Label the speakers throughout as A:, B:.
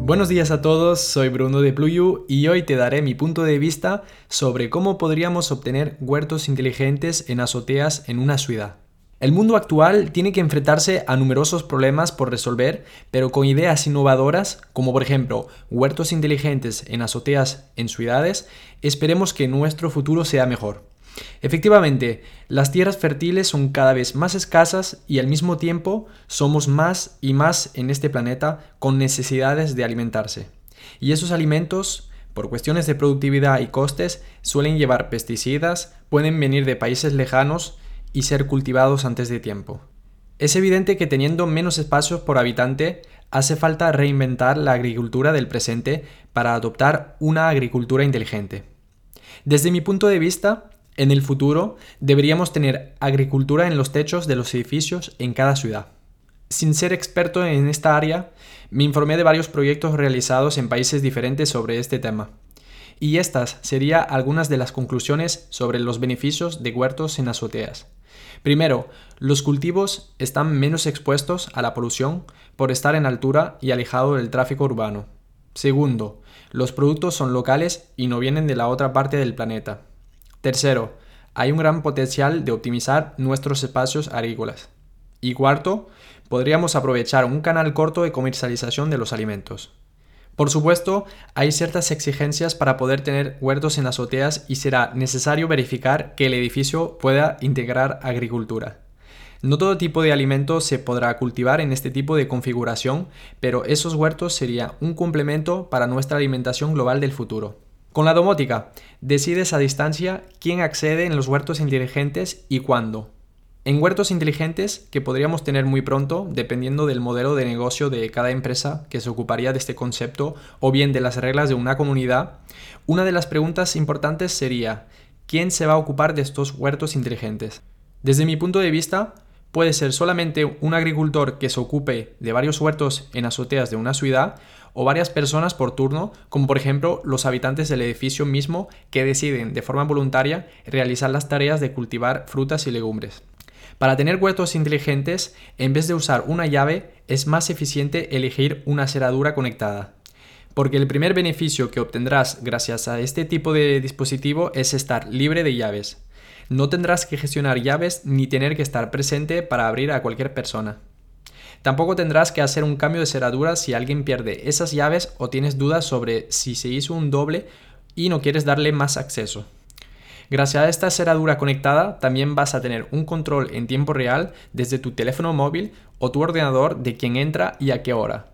A: Buenos días a todos, soy Bruno de Pluyu y hoy te daré mi punto de vista sobre cómo podríamos obtener huertos inteligentes en azoteas en una ciudad. El mundo actual tiene que enfrentarse a numerosos problemas por resolver, pero con ideas innovadoras, como por ejemplo huertos inteligentes en azoteas en ciudades, esperemos que nuestro futuro sea mejor. Efectivamente, las tierras fértiles son cada vez más escasas y al mismo tiempo somos más y más en este planeta con necesidades de alimentarse. Y esos alimentos, por cuestiones de productividad y costes, suelen llevar pesticidas, pueden venir de países lejanos y ser cultivados antes de tiempo. Es evidente que teniendo menos espacios por habitante, hace falta reinventar la agricultura del presente para adoptar una agricultura inteligente. Desde mi punto de vista, en el futuro deberíamos tener agricultura en los techos de los edificios en cada ciudad. Sin ser experto en esta área, me informé de varios proyectos realizados en países diferentes sobre este tema. Y estas serían algunas de las conclusiones sobre los beneficios de huertos en azoteas. Primero, los cultivos están menos expuestos a la polución por estar en altura y alejado del tráfico urbano. Segundo, los productos son locales y no vienen de la otra parte del planeta. Tercero, hay un gran potencial de optimizar nuestros espacios agrícolas. Y cuarto, podríamos aprovechar un canal corto de comercialización de los alimentos. Por supuesto, hay ciertas exigencias para poder tener huertos en azoteas y será necesario verificar que el edificio pueda integrar agricultura. No todo tipo de alimentos se podrá cultivar en este tipo de configuración, pero esos huertos serían un complemento para nuestra alimentación global del futuro. Con la domótica, decides a distancia quién accede en los huertos inteligentes y cuándo. En huertos inteligentes, que podríamos tener muy pronto, dependiendo del modelo de negocio de cada empresa que se ocuparía de este concepto o bien de las reglas de una comunidad, una de las preguntas importantes sería, ¿quién se va a ocupar de estos huertos inteligentes? Desde mi punto de vista, puede ser solamente un agricultor que se ocupe de varios huertos en azoteas de una ciudad o varias personas por turno, como por ejemplo los habitantes del edificio mismo que deciden de forma voluntaria realizar las tareas de cultivar frutas y legumbres. Para tener huertos inteligentes, en vez de usar una llave, es más eficiente elegir una cerradura conectada. Porque el primer beneficio que obtendrás gracias a este tipo de dispositivo es estar libre de llaves. No tendrás que gestionar llaves ni tener que estar presente para abrir a cualquier persona. Tampoco tendrás que hacer un cambio de cerradura si alguien pierde esas llaves o tienes dudas sobre si se hizo un doble y no quieres darle más acceso. Gracias a esta cerradura conectada también vas a tener un control en tiempo real desde tu teléfono móvil o tu ordenador de quién entra y a qué hora.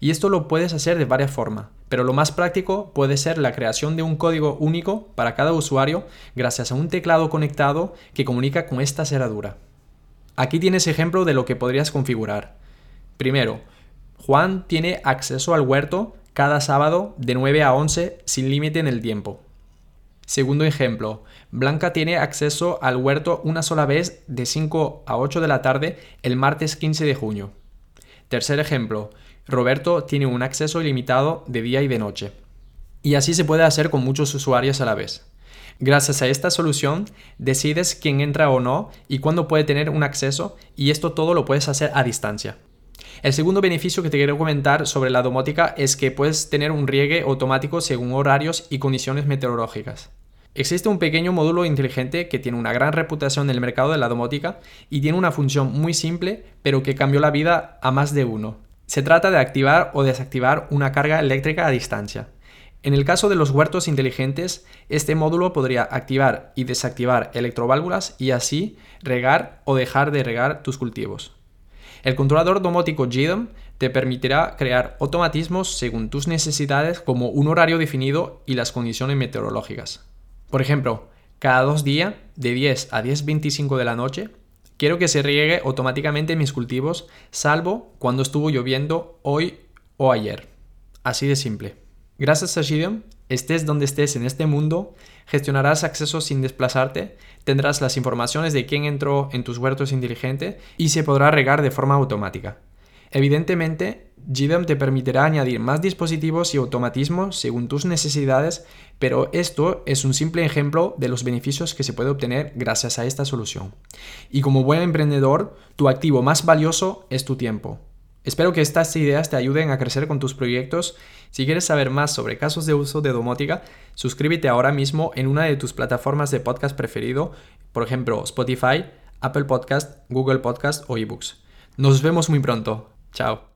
A: Y esto lo puedes hacer de varias formas, pero lo más práctico puede ser la creación de un código único para cada usuario gracias a un teclado conectado que comunica con esta cerradura. Aquí tienes ejemplo de lo que podrías configurar. Primero, Juan tiene acceso al huerto cada sábado de 9 a 11 sin límite en el tiempo. Segundo ejemplo, Blanca tiene acceso al huerto una sola vez de 5 a 8 de la tarde el martes 15 de junio. Tercer ejemplo, Roberto tiene un acceso ilimitado de día y de noche. Y así se puede hacer con muchos usuarios a la vez. Gracias a esta solución, decides quién entra o no y cuándo puede tener un acceso y esto todo lo puedes hacer a distancia. El segundo beneficio que te quiero comentar sobre la domótica es que puedes tener un riegue automático según horarios y condiciones meteorológicas. Existe un pequeño módulo inteligente que tiene una gran reputación en el mercado de la domótica y tiene una función muy simple pero que cambió la vida a más de uno. Se trata de activar o desactivar una carga eléctrica a distancia. En el caso de los huertos inteligentes, este módulo podría activar y desactivar electroválvulas y así regar o dejar de regar tus cultivos. El controlador domótico GDOM te permitirá crear automatismos según tus necesidades como un horario definido y las condiciones meteorológicas. Por ejemplo, cada dos días, de 10 a 10.25 de la noche, quiero que se riegue automáticamente mis cultivos, salvo cuando estuvo lloviendo hoy o ayer. Así de simple. Gracias a GDOM, estés donde estés en este mundo, gestionarás acceso sin desplazarte, tendrás las informaciones de quién entró en tus huertos inteligentes y se podrá regar de forma automática. Evidentemente, GDOM te permitirá añadir más dispositivos y automatismos según tus necesidades, pero esto es un simple ejemplo de los beneficios que se puede obtener gracias a esta solución. Y como buen emprendedor, tu activo más valioso es tu tiempo. Espero que estas ideas te ayuden a crecer con tus proyectos. Si quieres saber más sobre casos de uso de domótica, suscríbete ahora mismo en una de tus plataformas de podcast preferido, por ejemplo Spotify, Apple Podcast, Google Podcast o eBooks. Nos vemos muy pronto. Chao.